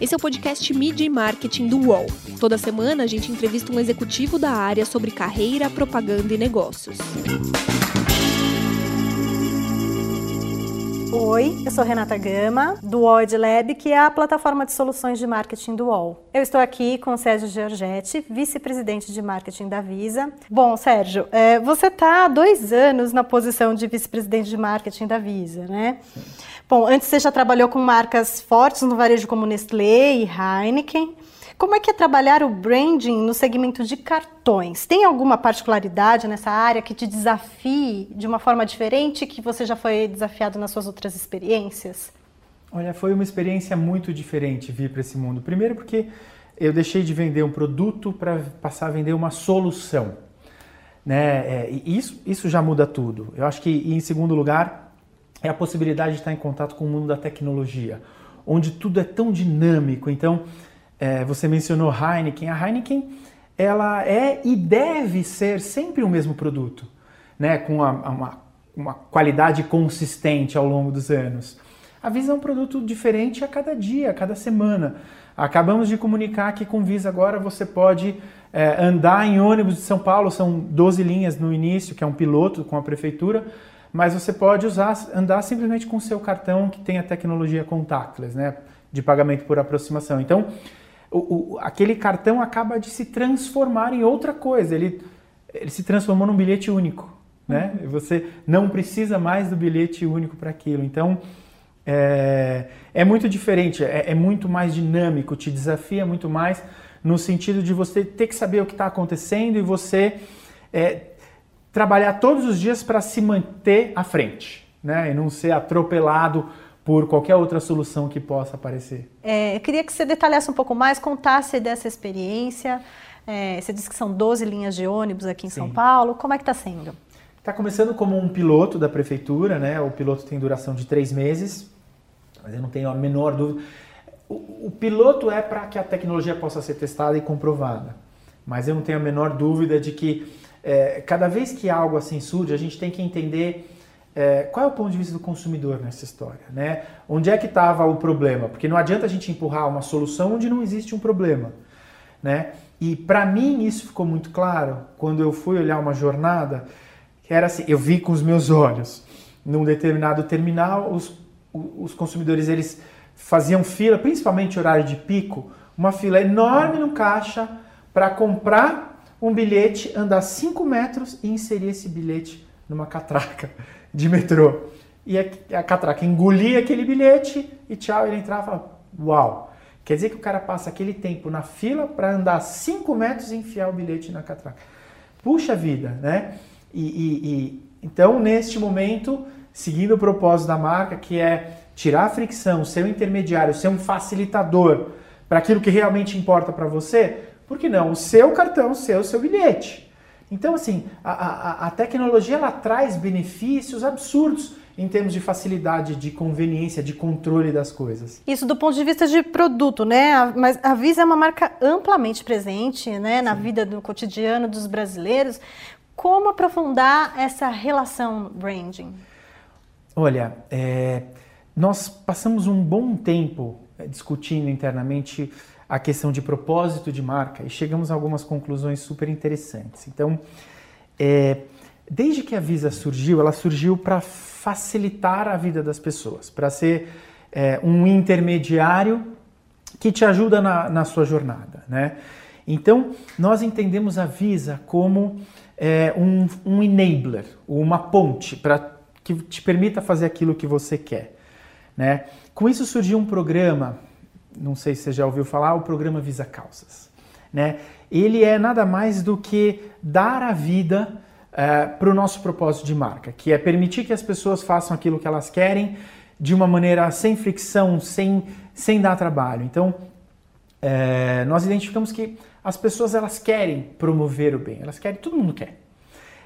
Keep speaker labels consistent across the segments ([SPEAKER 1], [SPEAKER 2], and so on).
[SPEAKER 1] Esse é o podcast Media e Marketing do UOL. Toda semana a gente entrevista um executivo da área sobre carreira, propaganda e negócios.
[SPEAKER 2] Oi, eu sou Renata Gama, do UOL Lab, que é a plataforma de soluções de marketing do UOL. Eu estou aqui com o Sérgio Giorgetti, vice-presidente de marketing da Visa. Bom, Sérgio, é, você está há dois anos na posição de vice-presidente de marketing da Visa, né? Sim. Bom, antes você já trabalhou com marcas fortes no varejo como Nestlé e Heineken. Como é que é trabalhar o branding no segmento de cartões? Tem alguma particularidade nessa área que te desafie de uma forma diferente que você já foi desafiado nas suas outras experiências?
[SPEAKER 3] Olha, foi uma experiência muito diferente vir para esse mundo. Primeiro porque eu deixei de vender um produto para passar a vender uma solução. Né? É, isso, isso já muda tudo. Eu acho que, em segundo lugar, é a possibilidade de estar em contato com o mundo da tecnologia, onde tudo é tão dinâmico. Então, é, você mencionou Heineken. A Heineken ela é e deve ser sempre o mesmo produto, né? com uma, uma, uma qualidade consistente ao longo dos anos. A Visa é um produto diferente a cada dia, a cada semana. Acabamos de comunicar que com Visa agora você pode é, andar em ônibus de São Paulo, são 12 linhas no início, que é um piloto com a prefeitura, mas você pode usar, andar simplesmente com o seu cartão que tem a tecnologia contactless, né, de pagamento por aproximação. Então, o, o, aquele cartão acaba de se transformar em outra coisa, ele, ele se transformou num bilhete único, né? Uhum. Você não precisa mais do bilhete único para aquilo. Então, é, é muito diferente, é, é muito mais dinâmico, te desafia muito mais no sentido de você ter que saber o que está acontecendo e você é, trabalhar todos os dias para se manter à frente, né? E não ser atropelado por qualquer outra solução que possa aparecer.
[SPEAKER 2] É, eu queria que você detalhasse um pouco mais, contasse dessa experiência. É, você disse que são 12 linhas de ônibus aqui em Sim. São Paulo. Como é que está sendo?
[SPEAKER 3] Está começando como um piloto da prefeitura, né? O piloto tem duração de três meses, mas eu não tenho a menor dúvida. O, o piloto é para que a tecnologia possa ser testada e comprovada, mas eu não tenho a menor dúvida de que é, cada vez que algo assim surge, a gente tem que entender é, qual é o ponto de vista do consumidor nessa história, né? Onde é que estava o problema? Porque não adianta a gente empurrar uma solução onde não existe um problema, né? E para mim isso ficou muito claro quando eu fui olhar uma jornada que era assim, eu vi com os meus olhos, num determinado terminal, os, os consumidores eles faziam fila, principalmente horário de pico, uma fila enorme no caixa para comprar um bilhete, andar 5 metros e inserir esse bilhete numa catraca de metrô. E a, a catraca engolia aquele bilhete e tchau, ele entrava e falava, uau. Quer dizer que o cara passa aquele tempo na fila para andar 5 metros e enfiar o bilhete na catraca. Puxa vida, né? E, e, e, então, neste momento, seguindo o propósito da marca, que é tirar a fricção, ser um intermediário, ser um facilitador para aquilo que realmente importa para você, por que não? O seu cartão, o seu, o seu bilhete. Então, assim, a, a, a tecnologia ela traz benefícios absurdos em termos de facilidade, de conveniência, de controle das coisas.
[SPEAKER 2] Isso do ponto de vista de produto, né? Mas a Visa é uma marca amplamente presente, né, na Sim. vida do cotidiano dos brasileiros. Como aprofundar essa relação branding?
[SPEAKER 3] Olha, é, nós passamos um bom tempo é, discutindo internamente a questão de propósito de marca e chegamos a algumas conclusões super interessantes. Então, é, desde que a Visa surgiu, ela surgiu para facilitar a vida das pessoas, para ser é, um intermediário que te ajuda na, na sua jornada, né? Então, nós entendemos a Visa como é, um, um enabler, uma ponte para que te permita fazer aquilo que você quer. Né? Com isso surgiu um programa não sei se você já ouviu falar, o programa Visa Causas. Né? Ele é nada mais do que dar a vida uh, eh, para o nosso propósito de marca, que é permitir que as pessoas façam aquilo que elas querem de uma maneira sem fricção, sem, sem dar trabalho. Então, uh, nós identificamos que as pessoas elas querem promover o bem, elas querem, todo mundo quer.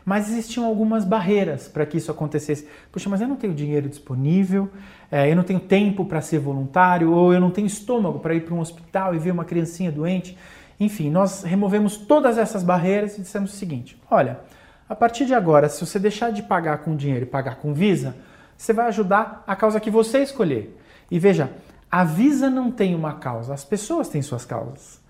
[SPEAKER 3] Mas existiam algumas barreiras para que isso acontecesse. Puxa, mas eu não tenho dinheiro disponível, é, eu não tenho tempo para ser voluntário, ou eu não tenho estômago para ir para um hospital e ver uma criancinha doente. Enfim, nós removemos todas essas barreiras e dissemos o seguinte: olha, a partir de agora, se você deixar de pagar com dinheiro e pagar com Visa, você vai ajudar a causa que você escolher. E veja, a Visa não tem uma causa, as pessoas têm suas causas.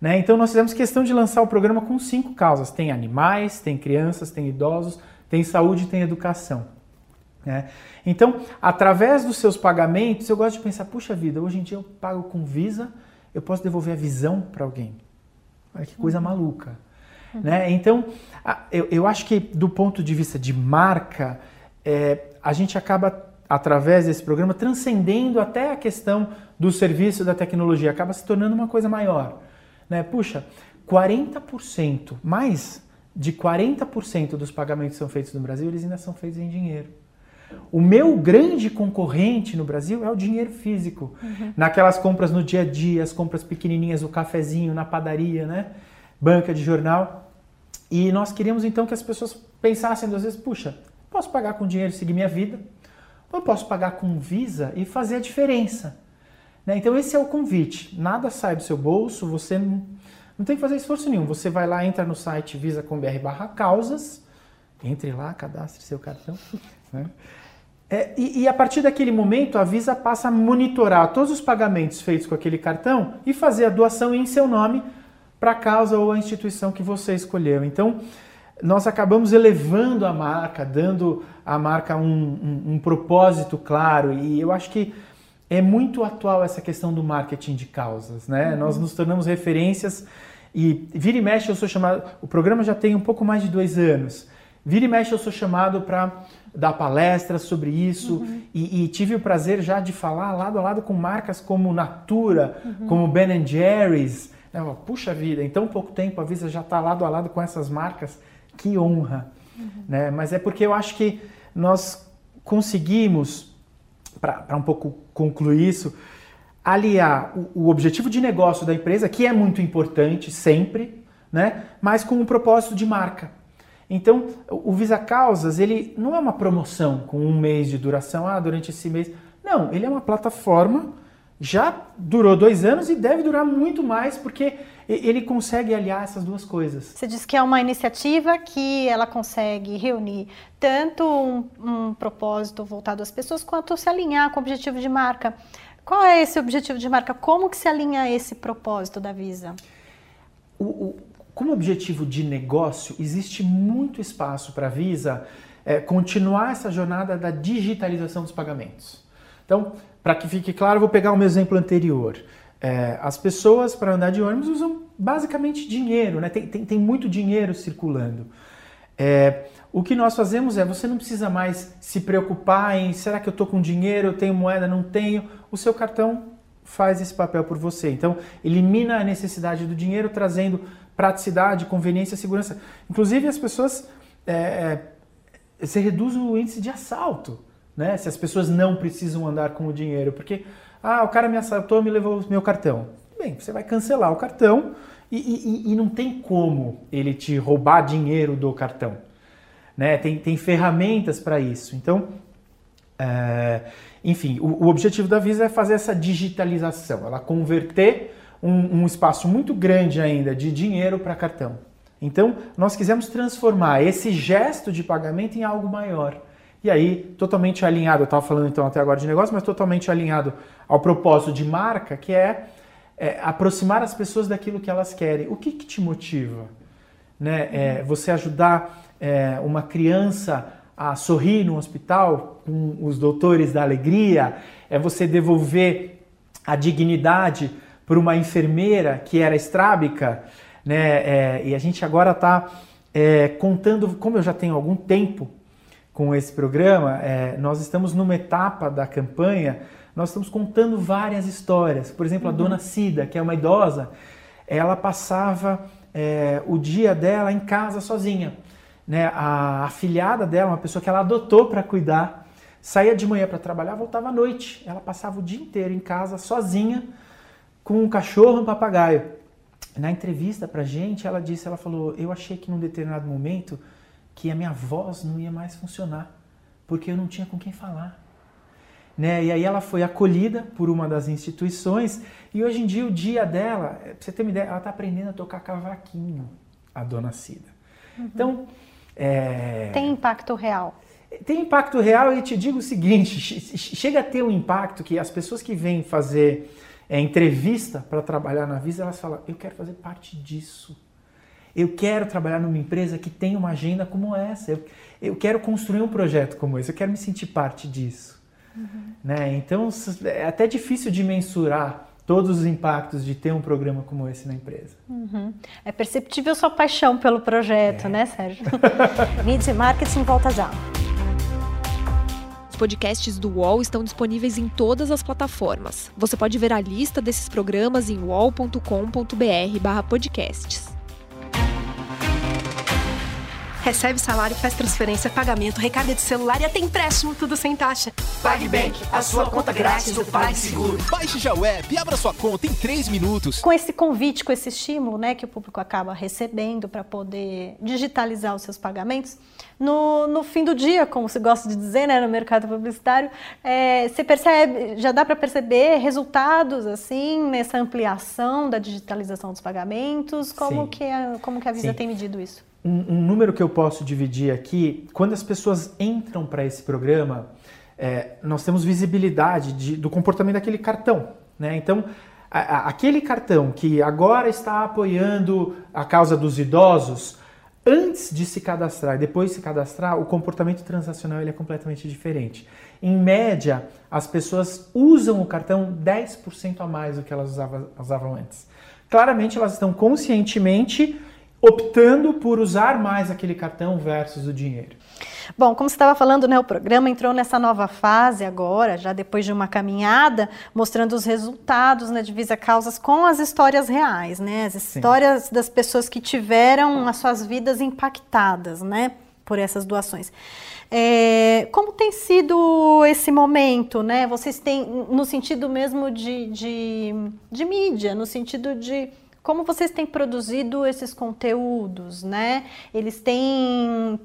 [SPEAKER 3] Né? Então nós fizemos questão de lançar o programa com cinco causas. Tem animais, tem crianças, tem idosos, tem saúde tem educação. Né? Então, através dos seus pagamentos, eu gosto de pensar, puxa vida, hoje em dia eu pago com Visa, eu posso devolver a visão para alguém. Olha que coisa uhum. maluca. Uhum. Né? Então, eu, eu acho que do ponto de vista de marca, é, a gente acaba, através desse programa, transcendendo até a questão do serviço da tecnologia, acaba se tornando uma coisa maior. Né? Puxa, 40%, mais de 40% dos pagamentos que são feitos no Brasil, eles ainda são feitos em dinheiro. O meu grande concorrente no Brasil é o dinheiro físico. Uhum. Naquelas compras no dia a dia, as compras pequenininhas, o cafezinho na padaria, né? Banca de jornal. E nós queríamos então que as pessoas pensassem duas vezes, puxa, posso pagar com dinheiro e seguir minha vida? Ou eu posso pagar com Visa e fazer a diferença? Né? Então esse é o convite. Nada sai do seu bolso, você não, não tem que fazer esforço nenhum. Você vai lá, entra no site visa.com.br barra causas, entre lá, cadastre seu cartão. Né? É, e, e, a partir daquele momento, a Visa passa a monitorar todos os pagamentos feitos com aquele cartão e fazer a doação em seu nome para a causa ou a instituição que você escolheu. Então, nós acabamos elevando a marca, dando à marca um, um, um propósito claro, e eu acho que é muito atual essa questão do marketing de causas, né? Uhum. Nós nos tornamos referências e vira e mexe eu sou chamado. O programa já tem um pouco mais de dois anos. Vira e mexe eu sou chamado para dar palestras sobre isso uhum. e, e, tive o prazer já de falar lado a lado com marcas como Natura, uhum. como Ben Jerry's. Puxa vida, em tão pouco tempo a Visa já está lado a lado com essas marcas. Que honra! Uhum. Né? Mas é porque eu acho que nós conseguimos, para um pouco concluir isso, aliar o, o objetivo de negócio da empresa, que é muito importante sempre, né? mas com um propósito de marca. Então, o Visa Causas, ele não é uma promoção com um mês de duração, ah, durante esse mês. Não, ele é uma plataforma, já durou dois anos e deve durar muito mais, porque ele consegue aliar essas duas coisas.
[SPEAKER 2] Você diz que é uma iniciativa que ela consegue reunir tanto um, um propósito voltado às pessoas, quanto se alinhar com o objetivo de marca. Qual é esse objetivo de marca? Como que se alinha esse propósito da Visa?
[SPEAKER 3] O, o, como objetivo de negócio, existe muito espaço para a Visa é, continuar essa jornada da digitalização dos pagamentos. Então, para que fique claro, eu vou pegar o meu exemplo anterior. É, as pessoas, para andar de ônibus, usam basicamente dinheiro, né? tem, tem, tem muito dinheiro circulando. É, o que nós fazemos é, você não precisa mais se preocupar em será que eu estou com dinheiro, eu tenho moeda, não tenho. O seu cartão faz esse papel por você. Então, elimina a necessidade do dinheiro, trazendo praticidade, conveniência, segurança. Inclusive, as pessoas. É, é, você reduz o índice de assalto, né? Se as pessoas não precisam andar com o dinheiro, porque ah, o cara me assaltou, me levou meu cartão. Bem, você vai cancelar o cartão e, e, e não tem como ele te roubar dinheiro do cartão, né? Tem, tem ferramentas para isso. Então, é, enfim, o, o objetivo da Visa é fazer essa digitalização, ela converter um, um espaço muito grande ainda de dinheiro para cartão. Então, nós quisemos transformar esse gesto de pagamento em algo maior. E aí, totalmente alinhado, eu estava falando então até agora de negócio, mas totalmente alinhado ao propósito de marca, que é, é aproximar as pessoas daquilo que elas querem. O que, que te motiva? Né? É, você ajudar é, uma criança a sorrir no hospital com os doutores da alegria? É você devolver a dignidade por uma enfermeira que era estrábica, né? É, e a gente agora está é, contando, como eu já tenho algum tempo com esse programa, é, nós estamos numa etapa da campanha, nós estamos contando várias histórias. Por exemplo, a dona uhum. Cida, que é uma idosa, ela passava é, o dia dela em casa sozinha. Né? A afilhada dela, uma pessoa que ela adotou para cuidar, saía de manhã para trabalhar, voltava à noite. Ela passava o dia inteiro em casa sozinha com um cachorro e um papagaio. Na entrevista pra gente, ela disse, ela falou, eu achei que num determinado momento que a minha voz não ia mais funcionar, porque eu não tinha com quem falar. Né? E aí ela foi acolhida por uma das instituições e hoje em dia o dia dela, pra você ter uma ideia, ela está aprendendo a tocar cavaquinho, a dona Cida. Uhum. Então,
[SPEAKER 2] é... tem impacto real.
[SPEAKER 3] Tem impacto real e te digo o seguinte: chega a ter um impacto que as pessoas que vêm fazer é, entrevista para trabalhar na Visa, elas falam: eu quero fazer parte disso. Eu quero trabalhar numa empresa que tem uma agenda como essa. Eu, eu quero construir um projeto como esse. Eu quero me sentir parte disso. Uhum. Né? Então é até difícil de mensurar todos os impactos de ter um programa como esse na empresa.
[SPEAKER 2] Uhum. É perceptível sua paixão pelo projeto, é. né, Sérgio? Mídia Marketing volta já
[SPEAKER 1] podcasts do UOL estão disponíveis em todas as plataformas. Você pode ver a lista desses programas em uol.com.br/podcasts.
[SPEAKER 4] Recebe salário, faz transferência, pagamento, recarga de celular e até empréstimo, tudo sem taxa.
[SPEAKER 5] PagBank, a sua conta grátis do PagSeguro.
[SPEAKER 6] Baixe já o app e abra sua conta em 3 minutos.
[SPEAKER 2] Com esse convite, com esse estímulo né, que o público acaba recebendo para poder digitalizar os seus pagamentos, no, no fim do dia, como se gosta de dizer, né, no mercado publicitário, é, você percebe, já dá para perceber resultados assim nessa ampliação da digitalização dos pagamentos? Como que a, como que a Visa Sim. tem medido isso?
[SPEAKER 3] Um, um, número que eu posso dividir aqui, quando as pessoas entram para esse programa, é, nós temos visibilidade de, do comportamento daquele cartão. Né? Então, a, a, aquele cartão que agora está apoiando a causa dos idosos, antes de se cadastrar e depois de se cadastrar, o comportamento transacional ele é completamente diferente. Em média, as pessoas usam o cartão 10% a mais do que elas usavam, usavam antes. Claramente, elas estão conscientemente optando por usar mais aquele cartão versus o dinheiro.
[SPEAKER 2] Bom, como você estava falando, né, o programa entrou nessa nova fase agora, já depois de uma caminhada, mostrando os resultados na né, Divisa Causas com as histórias reais, né, as histórias Sim. das pessoas que tiveram as suas vidas impactadas, né, por essas doações. É, como tem sido esse momento, né? Vocês têm, no sentido mesmo de, de, de mídia, no sentido de como vocês têm produzido esses conteúdos, né? Eles têm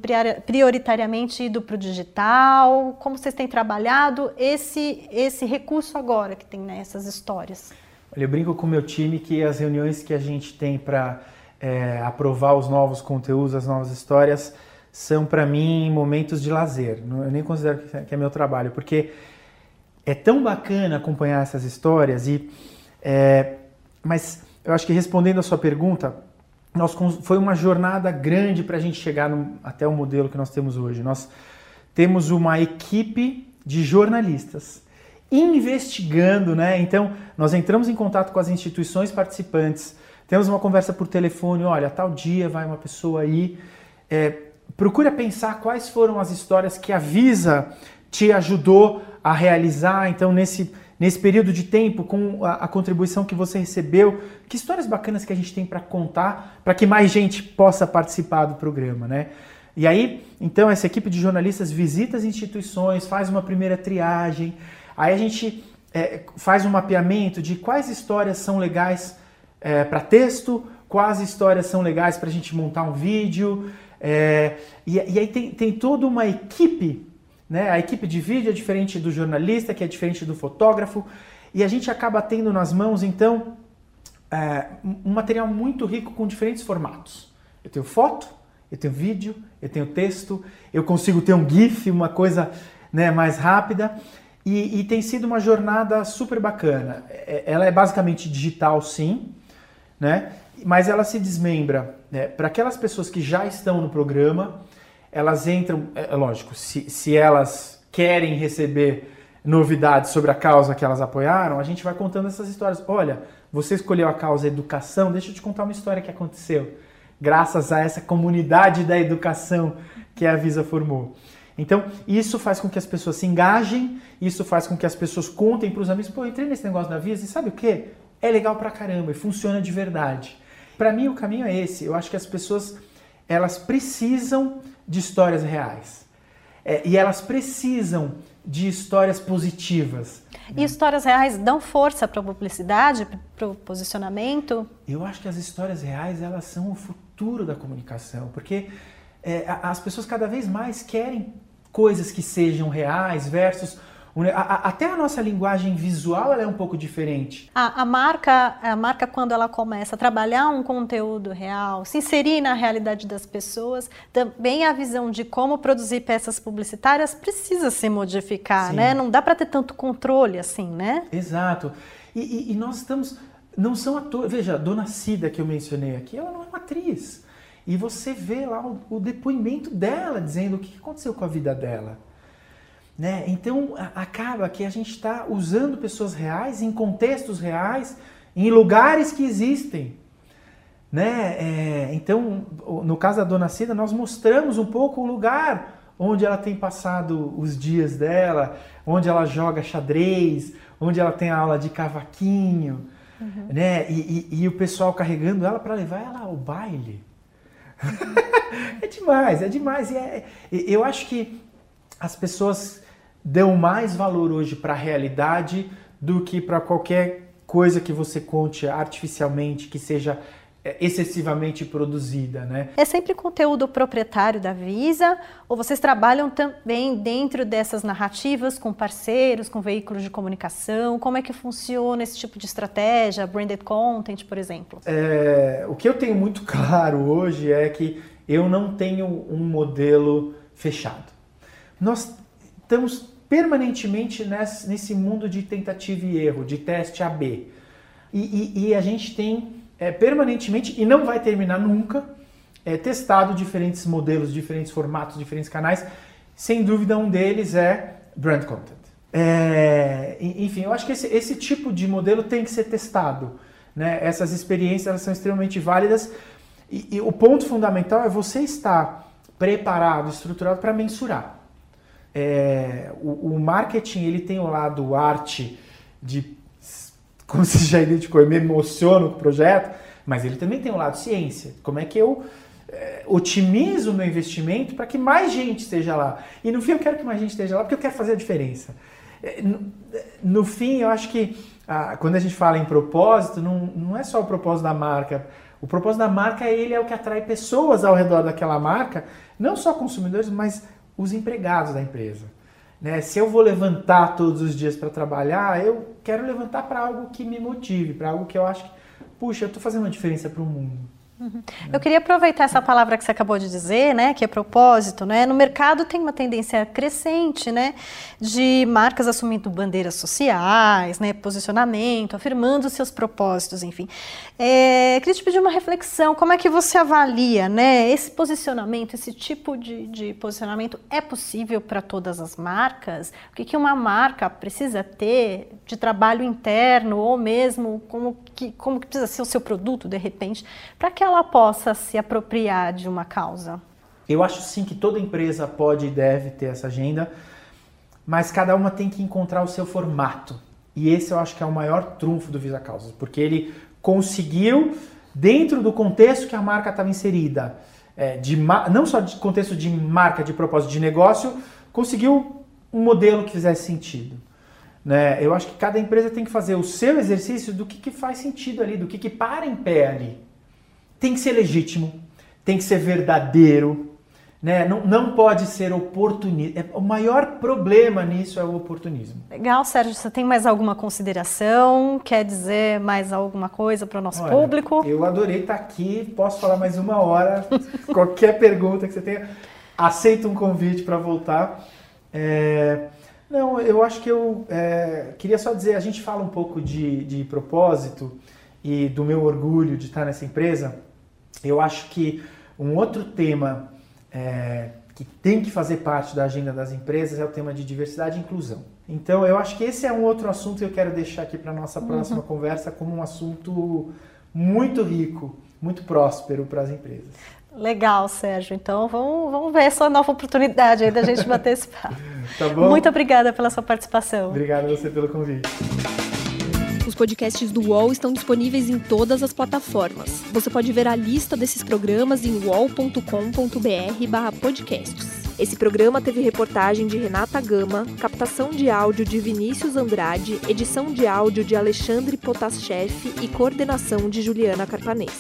[SPEAKER 2] prioritariamente ido para o digital? Como vocês têm trabalhado esse, esse recurso agora que tem nessas né, histórias?
[SPEAKER 3] Olha, eu brinco com o meu time que as reuniões que a gente tem para é, aprovar os novos conteúdos, as novas histórias, são para mim momentos de lazer. Eu nem considero que é meu trabalho, porque é tão bacana acompanhar essas histórias e é, mas eu acho que respondendo a sua pergunta, nós, foi uma jornada grande para a gente chegar no, até o modelo que nós temos hoje. Nós temos uma equipe de jornalistas investigando, né? Então, nós entramos em contato com as instituições participantes, temos uma conversa por telefone, olha, tal dia vai uma pessoa aí. É, procura pensar quais foram as histórias que a Visa te ajudou a realizar. Então, nesse nesse período de tempo, com a, a contribuição que você recebeu, que histórias bacanas que a gente tem para contar, para que mais gente possa participar do programa, né? E aí, então, essa equipe de jornalistas visita as instituições, faz uma primeira triagem, aí a gente é, faz um mapeamento de quais histórias são legais é, para texto, quais histórias são legais para a gente montar um vídeo, é, e, e, aí tem, tem toda uma equipe né? A equipe de vídeo é diferente do jornalista, que é diferente do fotógrafo, e a gente acaba tendo nas mãos, então, é, um material muito rico com diferentes formatos. Eu tenho foto, eu tenho vídeo, eu tenho texto, eu consigo ter um GIF, uma coisa né, mais rápida, e, e tem sido uma jornada super bacana. É, ela é basicamente digital, sim, né? mas ela se desmembra né, para aquelas pessoas que já estão no programa elas entram, é, é lógico, se, se elas querem receber novidades sobre a causa que elas apoiaram, a gente vai contando essas histórias. Olha, você escolheu a causa educação, deixa eu te contar uma história que aconteceu, graças a essa comunidade da educação que a Visa formou. Então, isso faz com que as pessoas se engajem, isso faz com que as pessoas contem para os amigos, pô, entrei nesse negócio da Visa e sabe o que? É legal pra caramba e funciona de verdade. Para mim, o caminho é esse. Eu acho que as pessoas, elas precisam de histórias reais. É, e elas precisam de histórias positivas.
[SPEAKER 2] E histórias reais dão força para a publicidade, para o posicionamento?
[SPEAKER 3] Eu acho que as histórias reais elas são o futuro da comunicação, porque é, as pessoas cada vez mais querem coisas que sejam reais versus até a nossa linguagem visual ela é um pouco diferente.
[SPEAKER 2] A, a, marca, a marca quando ela começa a trabalhar um conteúdo real, se inserir na realidade das pessoas, também a visão de como produzir peças publicitárias precisa se modificar, Sim. né? Não dá para ter tanto controle assim, né?
[SPEAKER 3] Exato. E, e, e nós estamos, não são atores. Veja, a Dona Cida que eu mencionei aqui, ela não é uma atriz. E você vê lá o, o depoimento dela dizendo o que aconteceu com a vida dela. Né? Então acaba que a gente está usando pessoas reais em contextos reais, em lugares que existem. Né? É, então, no caso da Dona Cida, nós mostramos um pouco o lugar onde ela tem passado os dias dela, onde ela joga xadrez, onde ela tem aula de cavaquinho, uhum. né? E, e, e, o pessoal carregando ela para levar ela ao baile. Uhum. é demais, é demais. E é, eu acho que as pessoas dão mais valor hoje para a realidade do que para qualquer coisa que você conte artificialmente, que seja é, excessivamente produzida, né?
[SPEAKER 2] É sempre conteúdo proprietário da Visa ou vocês trabalham também dentro dessas narrativas com parceiros, com veículos de comunicação? Como é que funciona esse tipo de estratégia, branded content, por exemplo?
[SPEAKER 3] É, o que eu tenho muito claro hoje é que eu não tenho um modelo fechado. Nós estamos permanentemente nesse, mundo de tentativa e erro, de teste AB. E, e, e a gente tem é, permanentemente, e não vai terminar nunca, é, testado diferentes modelos, diferentes formatos, diferentes canais. Sem dúvida, um deles é brand content. É, enfim, eu acho que esse, esse, tipo de modelo tem que ser testado. Né? Essas experiências elas são extremamente válidas e, e o ponto fundamental é você estar preparado, estruturado para mensurar é, o, o, marketing ele tem o lado arte de, como você já identificou, eu me emociono com o projeto, mas ele também tem o lado ciência. Como é que eu é, otimizo o meu investimento para que mais gente esteja lá? E no fim eu quero que mais gente esteja lá porque eu quero fazer a diferença. É, no, no fim, eu acho que ah, quando a gente fala em propósito, não, não é só o propósito da marca. O propósito da marca ele é o que atrai pessoas ao redor daquela marca, não só consumidores, mas os empregados da empresa. Né? Se eu vou levantar todos os dias para trabalhar, eu quero levantar para algo que me motive, para algo que eu acho que, puxa, eu estou fazendo uma diferença para o mundo.
[SPEAKER 2] Uhum. Eu queria aproveitar essa palavra que você acabou de dizer, né, que é propósito, né? No mercado tem uma tendência crescente, né, de marcas assumindo bandeiras sociais, né, posicionamento, afirmando seus propósitos, enfim. É, queria te pedir uma reflexão, como é que você avalia, né, esse posicionamento, esse tipo de, de posicionamento é possível para todas as marcas? O que, que uma marca precisa ter de trabalho interno ou mesmo como que, como que precisa ser o seu produto, de repente, para que ela possa se apropriar de uma causa?
[SPEAKER 3] Eu acho sim que toda empresa pode e deve ter essa agenda, mas cada uma tem que encontrar o seu formato. E esse eu acho que é o maior trunfo do Visa Causas, porque ele conseguiu, dentro do contexto que a marca estava inserida, é, de, não só de contexto de marca, de propósito de negócio, conseguiu um modelo que fizesse sentido. Né? Eu acho que cada empresa tem que fazer o seu exercício do que, que faz sentido ali, do que, que para em pé ali tem que ser legítimo, tem que ser verdadeiro, né? não, não pode ser oportunista. É, o maior problema nisso é o oportunismo.
[SPEAKER 2] Legal, Sérgio. Você tem mais alguma consideração? Quer dizer mais alguma coisa para o nosso Olha, público?
[SPEAKER 3] Eu adorei estar aqui. Posso falar mais uma hora. Qualquer pergunta que você tenha, aceito um convite para voltar. É... Não, eu acho que eu é... queria só dizer, a gente fala um pouco de, de propósito e do meu orgulho de estar nessa empresa. Eu acho que um outro tema é, que tem que fazer parte da agenda das empresas é o tema de diversidade e inclusão. Então, eu acho que esse é um outro assunto que eu quero deixar aqui para a nossa uhum. próxima uhum. conversa como um assunto muito rico, muito próspero para as empresas.
[SPEAKER 2] Legal, Sérgio. Então vamos, vamos ver essa nova oportunidade aí da gente bater esse papo. tá bom? Muito obrigada pela sua participação.
[SPEAKER 3] Obrigado a você pelo convite.
[SPEAKER 1] Os podcasts do UOL estão disponíveis em todas as plataformas. Você pode ver a lista desses programas em uol.com.br/podcasts. Esse programa teve reportagem de Renata Gama, captação de áudio de Vinícius Andrade, edição de áudio de Alexandre Potascheff e coordenação de Juliana Carpanês.